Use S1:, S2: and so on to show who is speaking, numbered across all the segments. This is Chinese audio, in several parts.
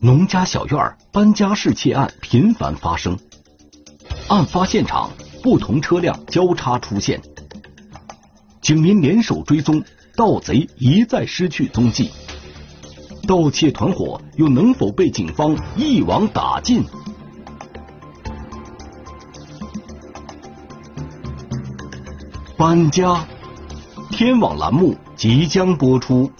S1: 农家小院搬家式窃案频繁发生，案发现场不同车辆交叉出现，警民联手追踪，盗贼一再失去踪迹。盗窃团伙又能否被警方一网打尽？搬家，天网栏目即将播出。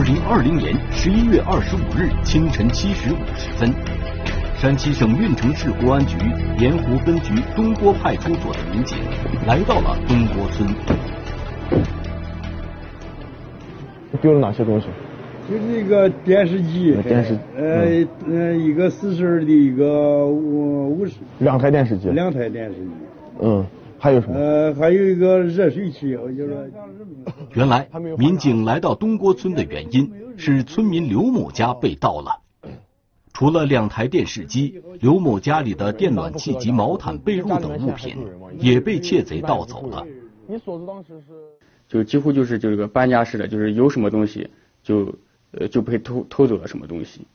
S1: 二零二零年十一月二十五日清晨七时五十分，山西省运城市公安局盐湖分局东郭派出所的民警来到了东郭村。
S2: 丢了哪些东西？
S3: 就是一个电视机，
S2: 电视，
S3: 呃呃，一个四十的，一个五五十。
S2: 两台电视机。
S3: 两台电视机。
S2: 嗯。还有什么？
S3: 呃，还有一个热水器，我就说。
S1: 原来民警来到东郭村的原因是村民刘某家被盗了。除了两台电视机，刘某家里的电暖气及毛毯、被褥等物品也被窃贼盗走了。你锁子当时
S4: 是？就几乎就是就是个搬家似的，就是有什么东西就呃就被偷偷走了什么东西。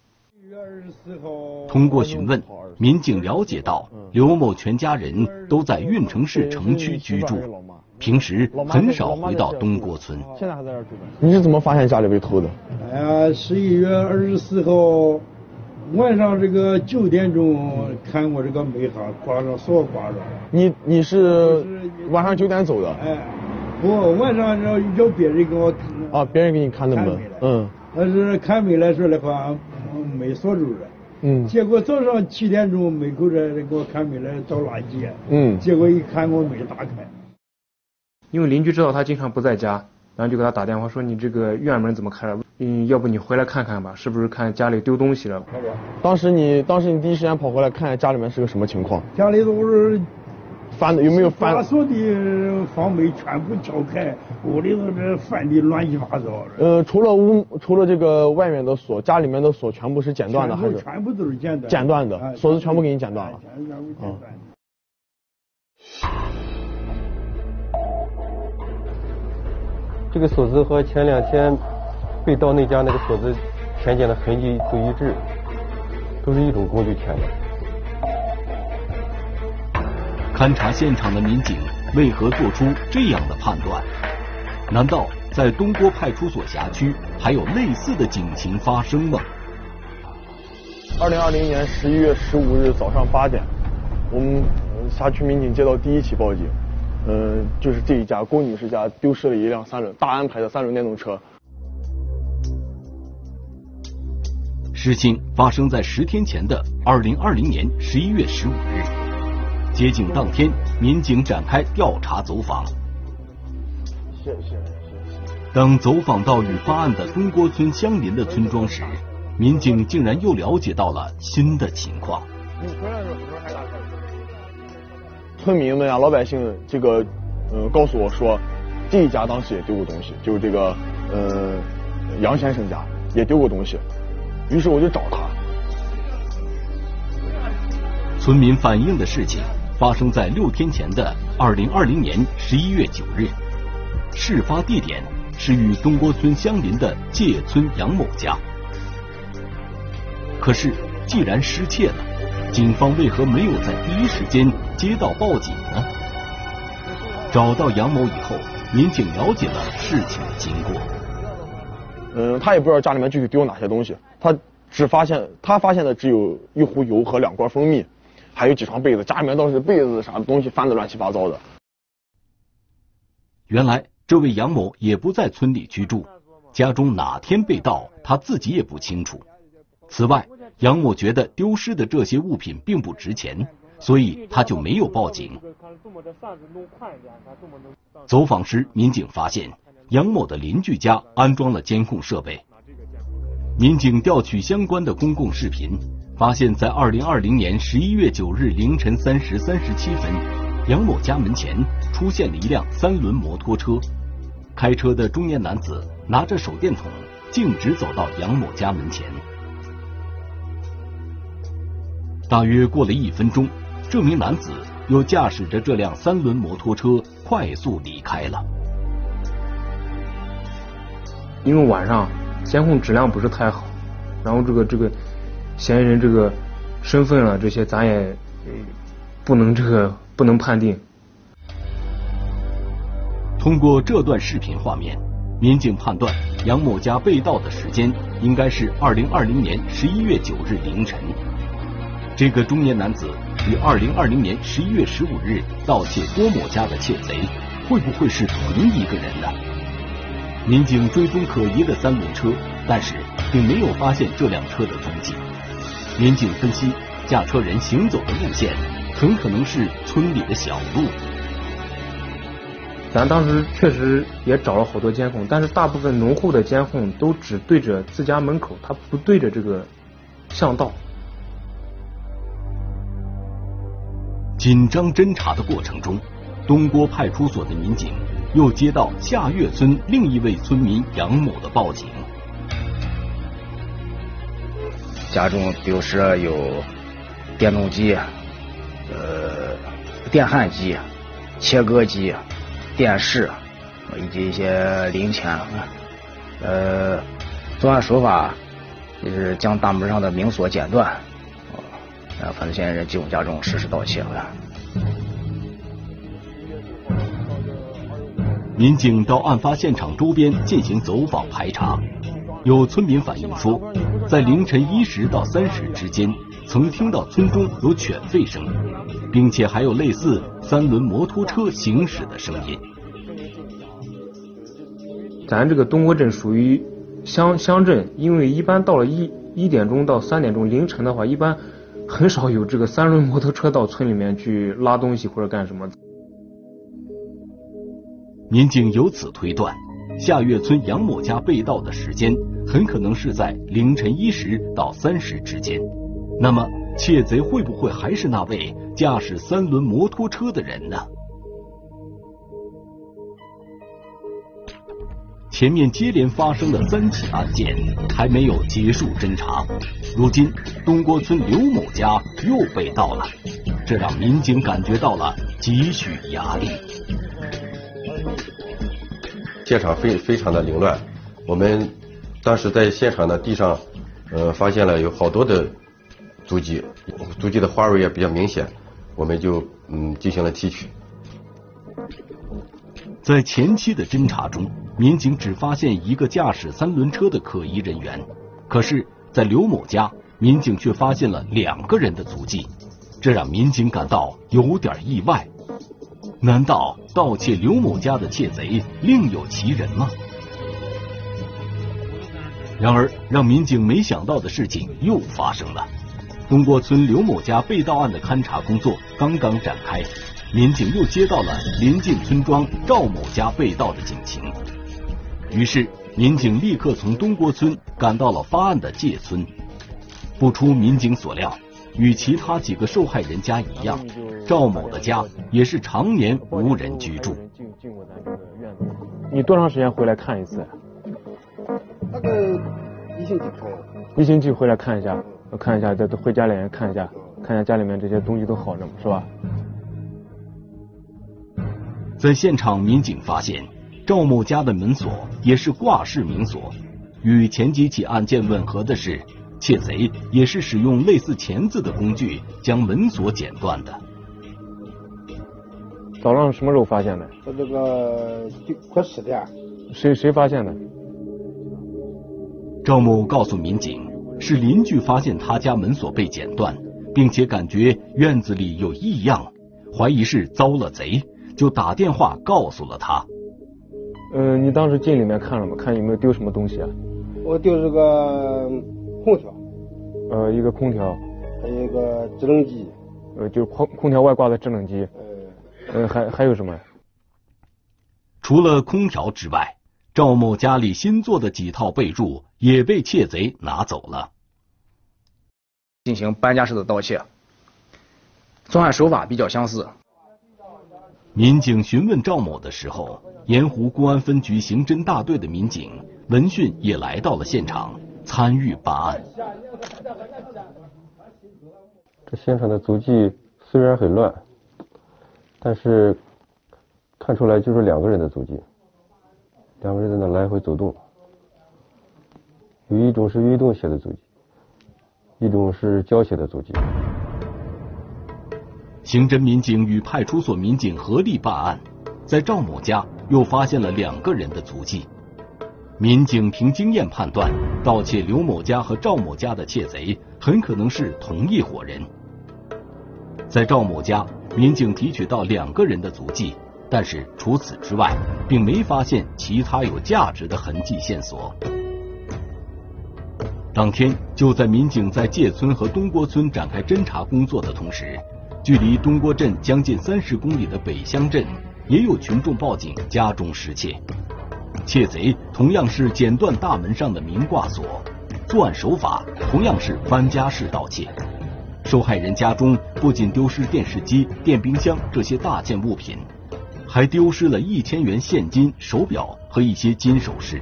S1: 通过询问，民警了解到刘某全家人都在运城市城区居住，平时很少回到东郭村。
S2: 现在还在这住你是怎么发现家里被偷的？
S3: 哎呀，十一月二十四号晚上这个九点钟，看我这个门哈挂上锁挂上。
S2: 你你是晚上九点走的？
S3: 哎，我晚上要要别人给我
S2: 啊，别人给你看的门，嗯，
S3: 但是开门来说的话。没锁住着，嗯，结果早上七点钟门口这给我开门来倒垃圾，嗯，结果一看我没打开，
S5: 因为邻居知道他经常不在家，然后就给他打电话说你这个院门怎么开了？嗯，要不你回来看看吧，是不是看家里丢东西了？
S2: 当时你当时你第一时间跑回来看家里面是个什么情况？
S3: 家里都是。
S2: 翻的有没有翻？
S3: 把锁的房门全部撬开，屋里头这翻的乱七八糟。
S2: 呃，除了屋，除了这个外面的锁，家里面的锁全部是剪断的还是？
S3: 全部都是剪断。
S2: 剪断的，锁子全部给你剪断了。嗯。
S6: 这个锁子和前两天被盗那家那个锁子填剪的痕迹不一致，都是一种工具填的。
S1: 勘察现场的民警为何做出这样的判断？难道在东郭派出所辖区还有类似的警情发生吗？
S2: 二零二零年十一月十五日早上八点，我们辖区民警接到第一起报警，嗯，就是这一家郭女士家丢失了一辆三轮大安牌的三轮电动车。
S1: 事情发生在十天前的二零二零年十一月十五日。接警当天，民警展开调查走访。谢谢。当走访到与发案的东郭村相邻的村庄时，民警竟然又了解到了新的情况。
S2: 村民们啊，老百姓这个，呃，告诉我说，这一家当时也丢过东西，就是这个，呃，杨先生家也丢过东西。于是我就找他。
S1: 村民反映的事情。发生在六天前的二零二零年十一月九日，事发地点是与东郭村相邻的界村杨某家。可是，既然失窃了，警方为何没有在第一时间接到报警呢？找到杨某以后，民警了解了事情的经过。
S2: 嗯，他也不知道家里面具体丢哪些东西，他只发现他发现的只有一壶油和两罐蜂蜜。还有几床被子，家里面倒是被子啥东西翻的乱七八糟的。
S1: 原来这位杨某也不在村里居住，家中哪天被盗，他自己也不清楚。此外，杨某觉得丢失的这些物品并不值钱，所以他就没有报警。走访时，民警发现杨某的邻居家安装了监控设备，民警调取相关的公共视频，发现，在二零二零年十一月九日凌晨三时三十七分，杨某家门前出现了一辆三轮摩托车，开车的中年男子拿着手电筒，径直走到杨某家门前。大约过了一分钟，这名男子又驾驶着这辆三轮摩托车快速离开了。
S5: 因为晚上监控质量不是太好，然后这个这个嫌疑人这个身份啊这些咱也不能这个不能判定。
S1: 通过这段视频画面，民警判断杨某家被盗的时间应该是二零二零年十一月九日凌晨。这个中年男子与二零二零年十一月十五日盗窃郭某家的窃贼，会不会是同一个人呢？民警追踪可疑的三轮车，但是并没有发现这辆车的踪迹。民警分析，驾车人行走的路线很可能是村里的小路。
S5: 咱当时确实也找了好多监控，但是大部分农户的监控都只对着自家门口，他不对着这个巷道。
S1: 紧张侦查的过程中，东郭派出所的民警又接到下月村另一位村民杨某的报警。
S7: 家中丢失了有电动机、呃电焊机、切割机、电视以及一些零钱。呃，作案手法就是将大门上的明锁剪断。啊，犯罪嫌疑人进入家中实施盗窃了。
S1: 民警到案发现场周边进行走访排查，有村民反映说，在凌晨一时到三时之间，曾听到村中有犬吠声，并且还有类似三轮摩托车行驶的声音。
S5: 咱这个东郭镇属于乡乡镇，因为一般到了一一点钟到三点钟凌晨的话，一般。很少有这个三轮摩托车到村里面去拉东西或者干什么。
S1: 民警由此推断，下月村杨某家被盗的时间很可能是在凌晨一时到三时之间。那么，窃贼会不会还是那位驾驶三轮摩托车的人呢？前面接连发生的三起案件还没有结束侦查，如今东郭村刘某家又被盗了，这让民警感觉到了几许压力。
S8: 现场非非常的凌乱，我们当时在现场的地上，呃，发现了有好多的足迹，足迹的花纹也比较明显，我们就嗯进行了提取。
S1: 在前期的侦查中。民警只发现一个驾驶三轮车的可疑人员，可是，在刘某家，民警却发现了两个人的足迹，这让民警感到有点意外。难道盗窃刘某家的窃贼另有其人吗？然而，让民警没想到的事情又发生了。东郭村刘某家被盗案的勘查工作刚刚展开，民警又接到了临近村庄赵某家被盗的警情。于是，民警立刻从东郭村赶到了发案的界村。不出民警所料，与其他几个受害人家一样，赵某的家也是常年无人居住。
S5: 你多长时间回来看一次？
S9: 那个一星期看。
S5: 一星期回来看一下，看一下，再回家里面看一下，看一下家里面这些东西都好着吗？是吧？
S1: 在现场，民警发现。赵某家的门锁也是挂式门锁，与前几起案件吻合的是，窃贼也是使用类似钳子的工具将门锁剪断的。
S5: 早上什么时候发现的？
S9: 我这个快十点。
S5: 谁谁发现的？
S1: 赵某告诉民警，是邻居发现他家门锁被剪断，并且感觉院子里有异样，怀疑是遭了贼，就打电话告诉了他。
S5: 嗯，你当时进里面看了吗？看有没有丢什么东西啊？
S9: 我丢这个空调。
S5: 呃，一个空调。
S9: 还有一个制冷机。
S5: 呃，就是空空调外挂的制冷机。呃，还还有什么？
S1: 除了空调之外，赵某家里新做的几套被褥也。也被窃贼拿走了，
S7: 进行搬家式的盗窃，作案手法比较相似。
S1: 民警询问赵某的时候，盐湖公安分局刑侦大队的民警闻讯也来到了现场，参与办案。
S6: 这现场的足迹虽然很乱，但是看出来就是两个人的足迹，两个人在那来回走动，有一种是运动鞋的足迹，一种是胶鞋的足迹。
S1: 刑侦民警与派出所民警合力办案，在赵某家又发现了两个人的足迹。民警凭经验判断，盗窃刘某家和赵某家的窃贼很可能是同一伙人。在赵某家，民警提取到两个人的足迹，但是除此之外，并没发现其他有价值的痕迹线索。当天，就在民警在界村和东郭村展开侦查工作的同时。距离东郭镇将近三十公里的北乡镇，也有群众报警家中失窃。窃贼同样是剪断大门上的明挂锁，作案手法同样是搬家式盗窃。受害人家中不仅丢失电视机、电冰箱这些大件物品，还丢失了一千元现金、手表和一些金首饰。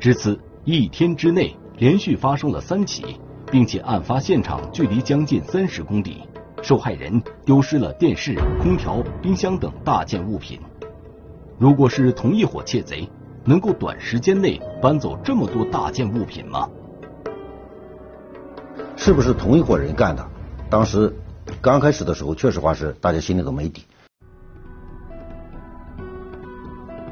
S1: 至此，一天之内连续发生了三起，并且案发现场距离将近三十公里。受害人丢失了电视、空调、冰箱等大件物品。如果是同一伙窃贼，能够短时间内搬走这么多大件物品吗？
S10: 是不是同一伙人干的？当时刚开始的时候，确实话是大家心里都没底。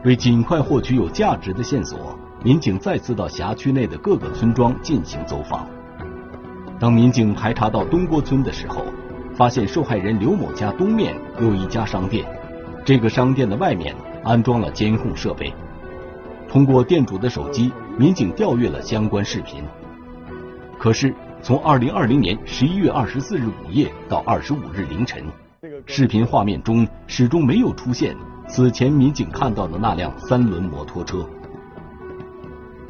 S1: 为尽快获取有价值的线索，民警再次到辖区内的各个村庄进行走访。当民警排查到东郭村的时候，发现受害人刘某家东面有一家商店，这个商店的外面安装了监控设备。通过店主的手机，民警调阅了相关视频。可是，从二零二零年十一月二十四日午夜到二十五日凌晨，视频画面中始终没有出现此前民警看到的那辆三轮摩托车。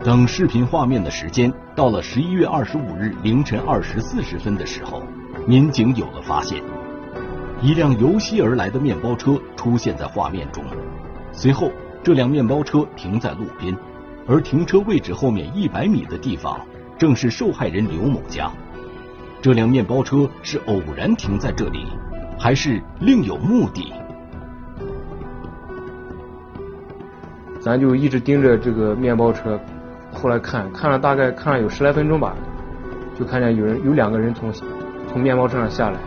S1: 等视频画面的时间到了十一月二十五日凌晨二时四十分的时候。民警有了发现，一辆由西而来的面包车出现在画面中。随后，这辆面包车停在路边，而停车位置后面一百米的地方正是受害人刘某家。这辆面包车是偶然停在这里，还是另有目的？
S5: 咱就一直盯着这个面包车，后来看看了大概看了有十来分钟吧，就看见有人有两个人从。从面包车上下来，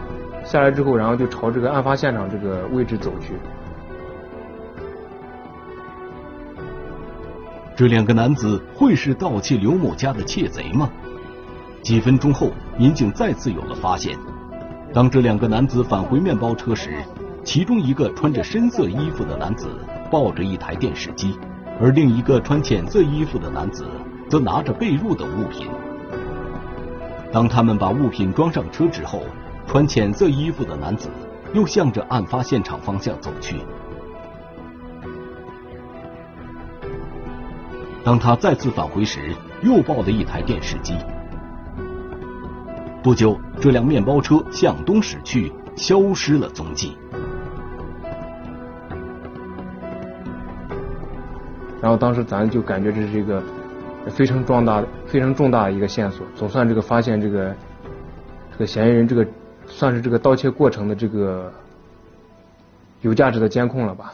S5: 下来之后，然后就朝这个案发现场这个位置走去。
S1: 这两个男子会是盗窃刘某家的窃贼吗？几分钟后，民警再次有了发现。当这两个男子返回面包车时，其中一个穿着深色衣服的男子抱着一台电视机，而另一个穿浅色衣服的男子则拿着被褥的物品。当他们把物品装上车之后，穿浅色衣服的男子又向着案发现场方向走去。当他再次返回时，又抱了一台电视机。不久，这辆面包车向东驶去，消失了踪迹。
S5: 然后当时咱就感觉这是一个。非常壮大、非常重大的一个线索，总算这个发现这个这个嫌疑人，这个算是这个盗窃过程的这个有价值的监控了吧？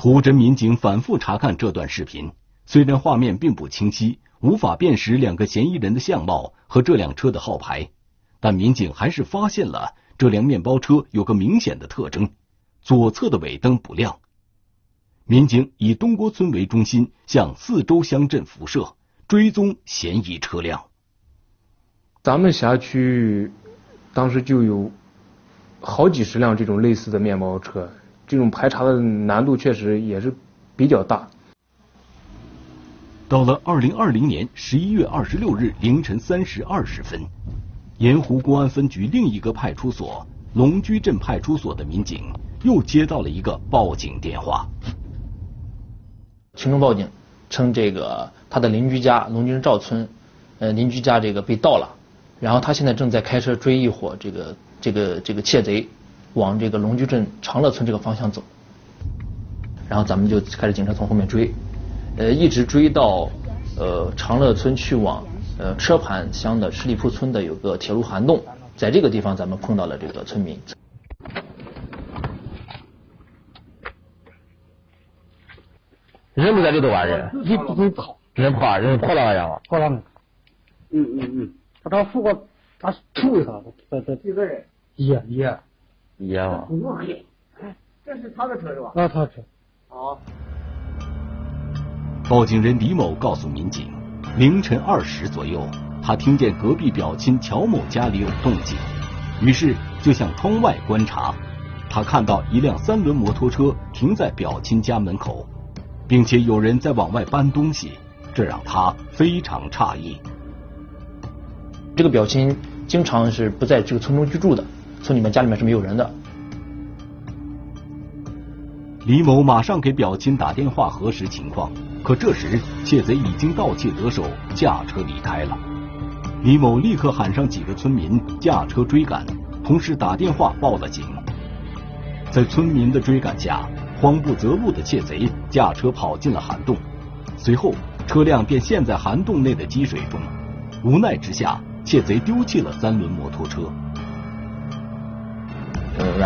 S1: 图侦民警反复查看这段视频，虽然画面并不清晰，无法辨识两个嫌疑人的相貌和这辆车的号牌，但民警还是发现了这辆面包车有个明显的特征：左侧的尾灯不亮。民警以东郭村为中心，向四周乡镇辐射，追踪嫌疑车辆。
S5: 咱们辖区当时就有好几十辆这种类似的面包车，这种排查的难度确实也是比较大。
S1: 到了二零二零年十一月二十六日凌晨三时二十分，盐湖公安分局另一个派出所龙居镇派出所的民警又接到了一个报警电话。
S11: 群众报警称，这个他的邻居家龙居镇赵村，呃邻居家这个被盗了，然后他现在正在开车追一伙这个这个这个窃贼，往这个龙居镇长乐村这个方向走，然后咱们就开始警车从后面追，呃一直追到呃长乐村去往呃车盘乡的十里铺村的有个铁路涵洞，在这个地方咱们碰到了这个村民。
S12: 人不在这头啊？人
S13: 你你跑，
S12: 人跑，人跑了呀？
S13: 跑了没？嗯嗯嗯，他找副过，他处一下，这这几个人？一一
S12: 一嘛。
S13: 这是他的车是吧？啊，他的车。好。
S1: 报警人李某告诉民警，凌晨二时左右，他听见隔壁表亲乔某家里有动静，于是就向窗外观察，他看到一辆三轮摩托车停在表亲家门口。并且有人在往外搬东西，这让他非常诧异。
S11: 这个表亲经常是不在这个村中居住的，村里面家里面是没有人的。
S1: 李某马上给表亲打电话核实情况，可这时窃贼已经盗窃得手，驾车离开了。李某立刻喊上几个村民驾车追赶，同时打电话报了警。在村民的追赶下。慌不择路的窃贼驾车跑进了涵洞，随后车辆便陷在涵洞内的积水中。无奈之下，窃贼丢弃了三轮摩托车。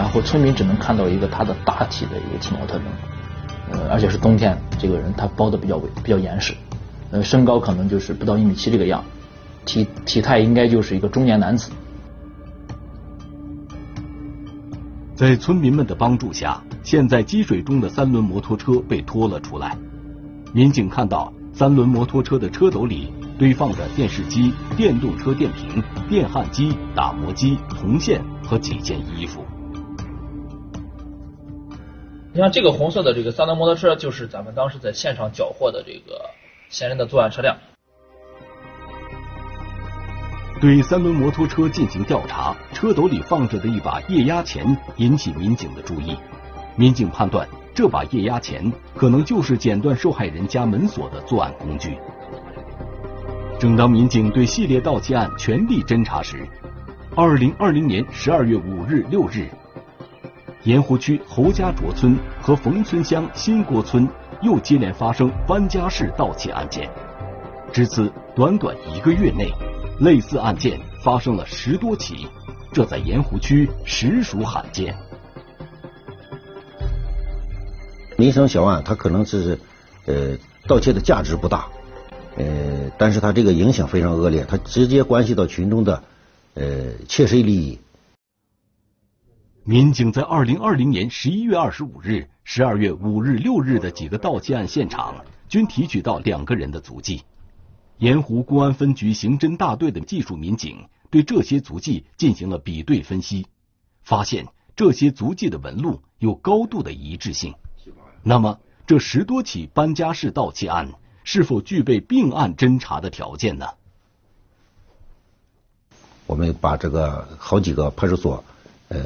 S11: 然后村民只能看到一个他的大体的一个体貌特征，呃，而且是冬天，这个人他包的比较比较严实，呃，身高可能就是不到一米七这个样，体体态应该就是一个中年男子。
S1: 在村民们的帮助下。陷在积水中的三轮摩托车被拖了出来。民警看到三轮摩托车的车斗里堆放着电视机、电动车电瓶、电焊机、打磨机、铜线和几件衣服。
S11: 你像这个红色的这个三轮摩托车，就是咱们当时在现场缴获的这个嫌疑人的作案车辆。
S1: 对三轮摩托车进行调查，车斗里放着的一把液压钳引起民警的注意。民警判断，这把液压钳可能就是剪断受害人家门锁的作案工具。正当民警对系列盗窃案全力侦查时，二零二零年十二月五日、六日，盐湖区侯家卓村和冯村乡新郭村又接连发生搬家式盗窃案件。至此，短短一个月内，类似案件发生了十多起，这在盐湖区实属罕见。
S10: 民生小案，它可能是呃盗窃的价值不大，呃，但是它这个影响非常恶劣，它直接关系到群众的呃切实利益。
S1: 民警在二零二零年十一月二十五日、十二月五日、六日的几个盗窃案现场，均提取到两个人的足迹。盐湖公安分局刑侦大队的技术民警对这些足迹进行了比对分析，发现这些足迹的纹路有高度的一致性。那么，这十多起搬家式盗窃案是否具备并案侦查的条件呢？
S10: 我们把这个好几个派出所呃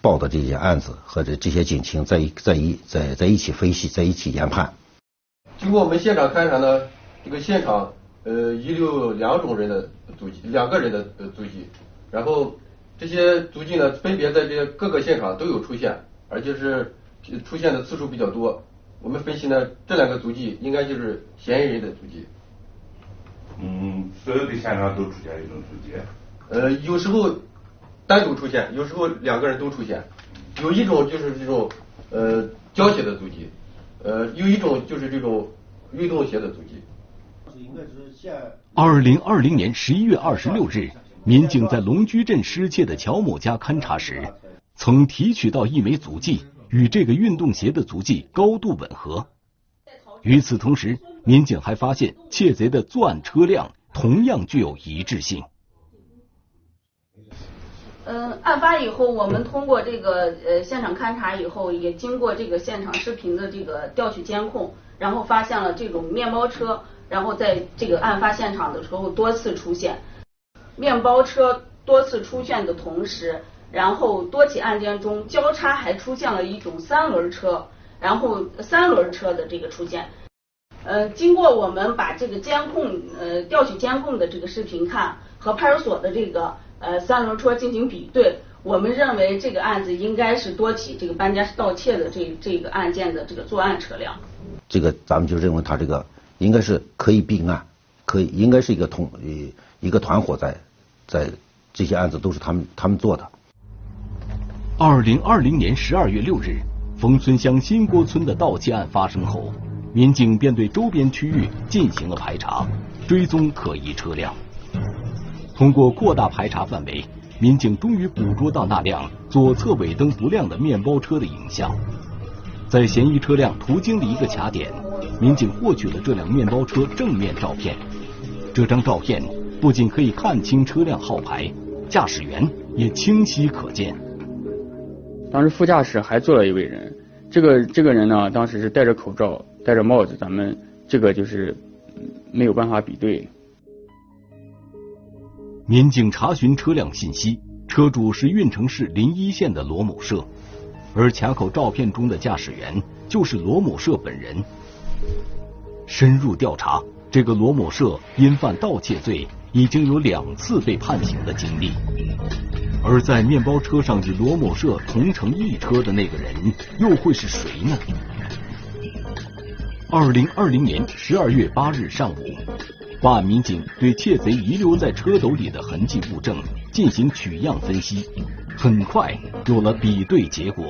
S10: 报的这些案子和这这些警情在一在一在在一起分析，在一起研判。
S8: 经过我们现场勘查呢，这个现场呃遗留两种人的足迹，两个人的足迹，然后这些足迹呢分别在这各个现场都有出现，而且是。出现的次数比较多，我们分析呢，这两个足迹应该就是嫌疑人的足迹。
S14: 嗯，所有的现场都出现一种足迹。
S8: 呃，有时候单独出现，有时候两个人都出现。有一种就是这种呃胶鞋的足迹，呃，有一种就是这种运动鞋的足迹。
S1: 二零二零年十一月二十六日，民警在龙居镇失窃的乔某家勘查时，曾提取到一枚足迹。与这个运动鞋的足迹高度吻合。与此同时，民警还发现窃贼的作案车辆同样具有一致性。
S15: 嗯，案发以后，我们通过这个呃现场勘查以后，也经过这个现场视频的这个调取监控，然后发现了这种面包车，然后在这个案发现场的时候多次出现。面包车多次出现的同时。然后多起案件中交叉还出现了一种三轮车，然后三轮车的这个出现。呃，经过我们把这个监控呃调取监控的这个视频看和派出所的这个呃三轮车进行比对，我们认为这个案子应该是多起这个搬家盗窃的这这个案件的这个作案车辆。
S10: 这个咱们就认为他这个应该是可以并案，可以应该是一个同一个团伙在在这些案子都是他们他们做的。
S1: 二零二零年十二月六日，冯村乡新郭村的盗窃案发生后，民警便对周边区域进行了排查，追踪可疑车辆。通过扩大排查范围，民警终于捕捉到那辆左侧尾灯不亮的面包车的影像。在嫌疑车辆途经的一个卡点，民警获取了这辆面包车正面照片。这张照片不仅可以看清车辆号牌，驾驶员也清晰可见。
S4: 当时副驾驶还坐了一位人，这个这个人呢，当时是戴着口罩、戴着帽子，咱们这个就是没有办法比对。
S1: 民警查询车辆信息，车主是运城市临沂县的罗某社，而卡口照片中的驾驶员就是罗某社本人。深入调查，这个罗某社因犯盗窃罪，已经有两次被判刑的经历。而在面包车上与罗某社同乘一车的那个人又会是谁呢？二零二零年十二月八日上午，办案民警对窃贼遗留在车斗里的痕迹物证进行取样分析，很快有了比对结果，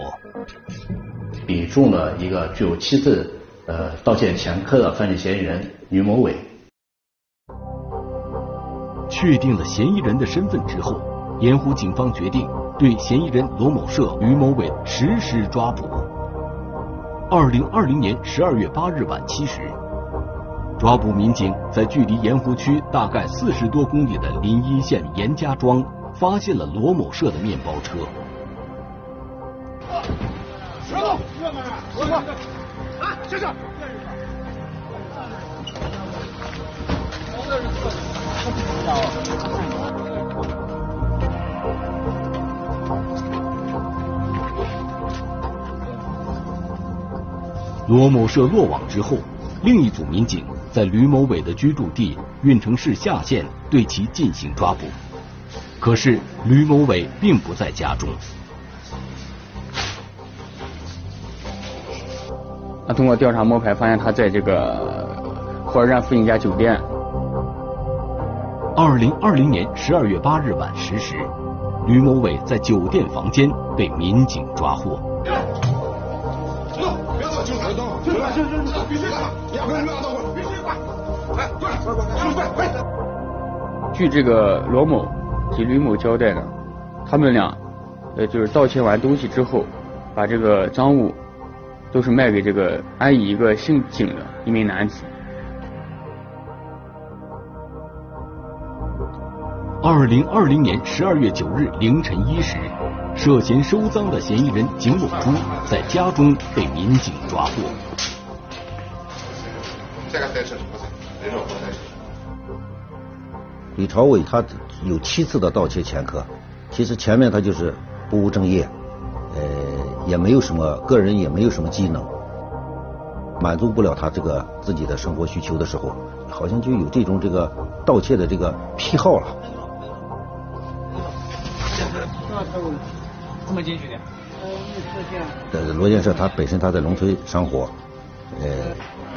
S16: 比中了一个具有七次呃盗窃前科的犯罪嫌疑人于某伟。
S1: 确定了嫌疑人的身份之后。盐湖警方决定对嫌疑人罗某社、于某伟实施抓捕。二零二零年十二月八日晚七时，抓捕民警在距离盐湖区大概四十多公里的临沂县严家庄发现了罗某社的面包车。石头，石头，啊，先生。罗某社落网之后，另一组民警在吕某伟的居住地运城市下县对其进行抓捕。可是吕某伟并不在家中。
S4: 那通过调查摸排，发现他在这个火车站附近一家酒店。
S1: 二零二零年十二月八日晚十时，吕某伟在酒店房间被民警抓获。
S4: 据这个罗某及吕某交代呢，他们俩呃就是盗窃完东西之后，把这个赃物都是卖给这个安邑一个姓景的一名男子。
S1: 二零二零年十二月九日凌晨一时。涉嫌收赃的嫌疑人景某珠在家中被民警抓获。
S10: 李朝伟他有七次的盗窃前科，其实前面他就是不务正业，呃，也没有什么个人也没有什么技能，满足不了他这个自己的生活需求的时候，好像就有这种这个盗窃的这个癖好了。怎么进去的？呃，罗建设他本身他在农村生活，呃，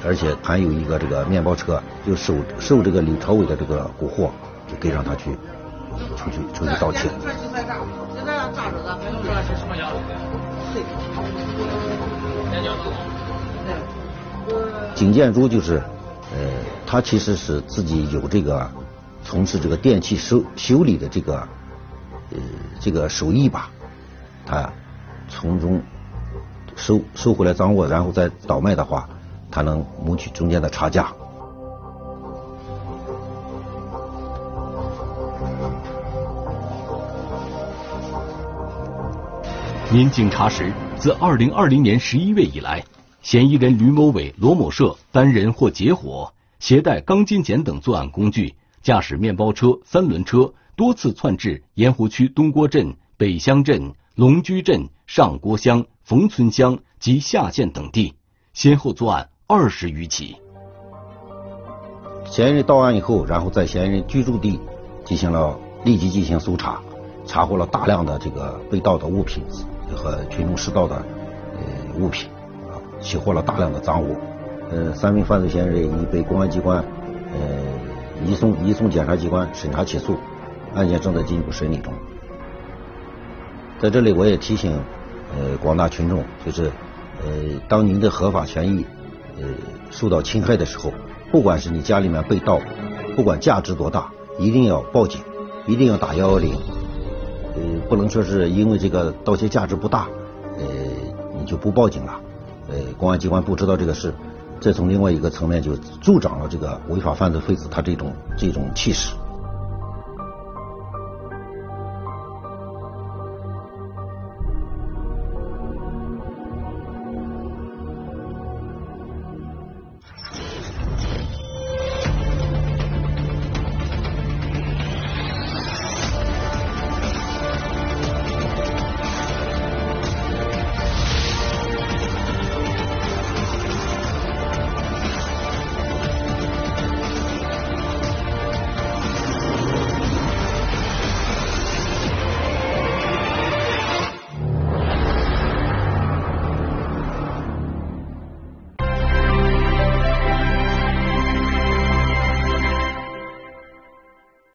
S10: 而且还有一个这个面包车，就受受这个李朝伟的这个蛊惑，就给让他去出去出去盗窃。景建珠就是，呃，他其实是自己有这个从事这个电器修修理的这个呃这个手艺吧。他从中收收回来赃物，然后再倒卖的话，他能谋取中间的差价。
S1: 民警查实，自二零二零年十一月以来，嫌疑人吕某伟、罗某社单人或结伙，携带钢筋剪等作案工具，驾驶面包车、三轮车，多次窜至盐湖区东郭镇、北乡镇。龙居镇、上郭乡、冯村乡及下县等地，先后作案二十余起。
S10: 嫌疑人到案以后，然后在嫌疑人居住地进行了立即进行搜查，查获了大量的这个被盗的物品和群众拾到的呃物品，啊，起获了大量的赃物。呃，三名犯罪嫌疑人已被公安机关呃移送移送检察机关审查起诉，案件正在进一步审理中。在这里，我也提醒呃广大群众，就是呃当您的合法权益呃受到侵害的时候，不管是你家里面被盗，不管价值多大，一定要报警，一定要打幺幺零，呃不能说是因为这个盗窃价值不大，呃你就不报警了，呃公安机关不知道这个事，再从另外一个层面就助长了这个违法犯罪分子他这种这种气势。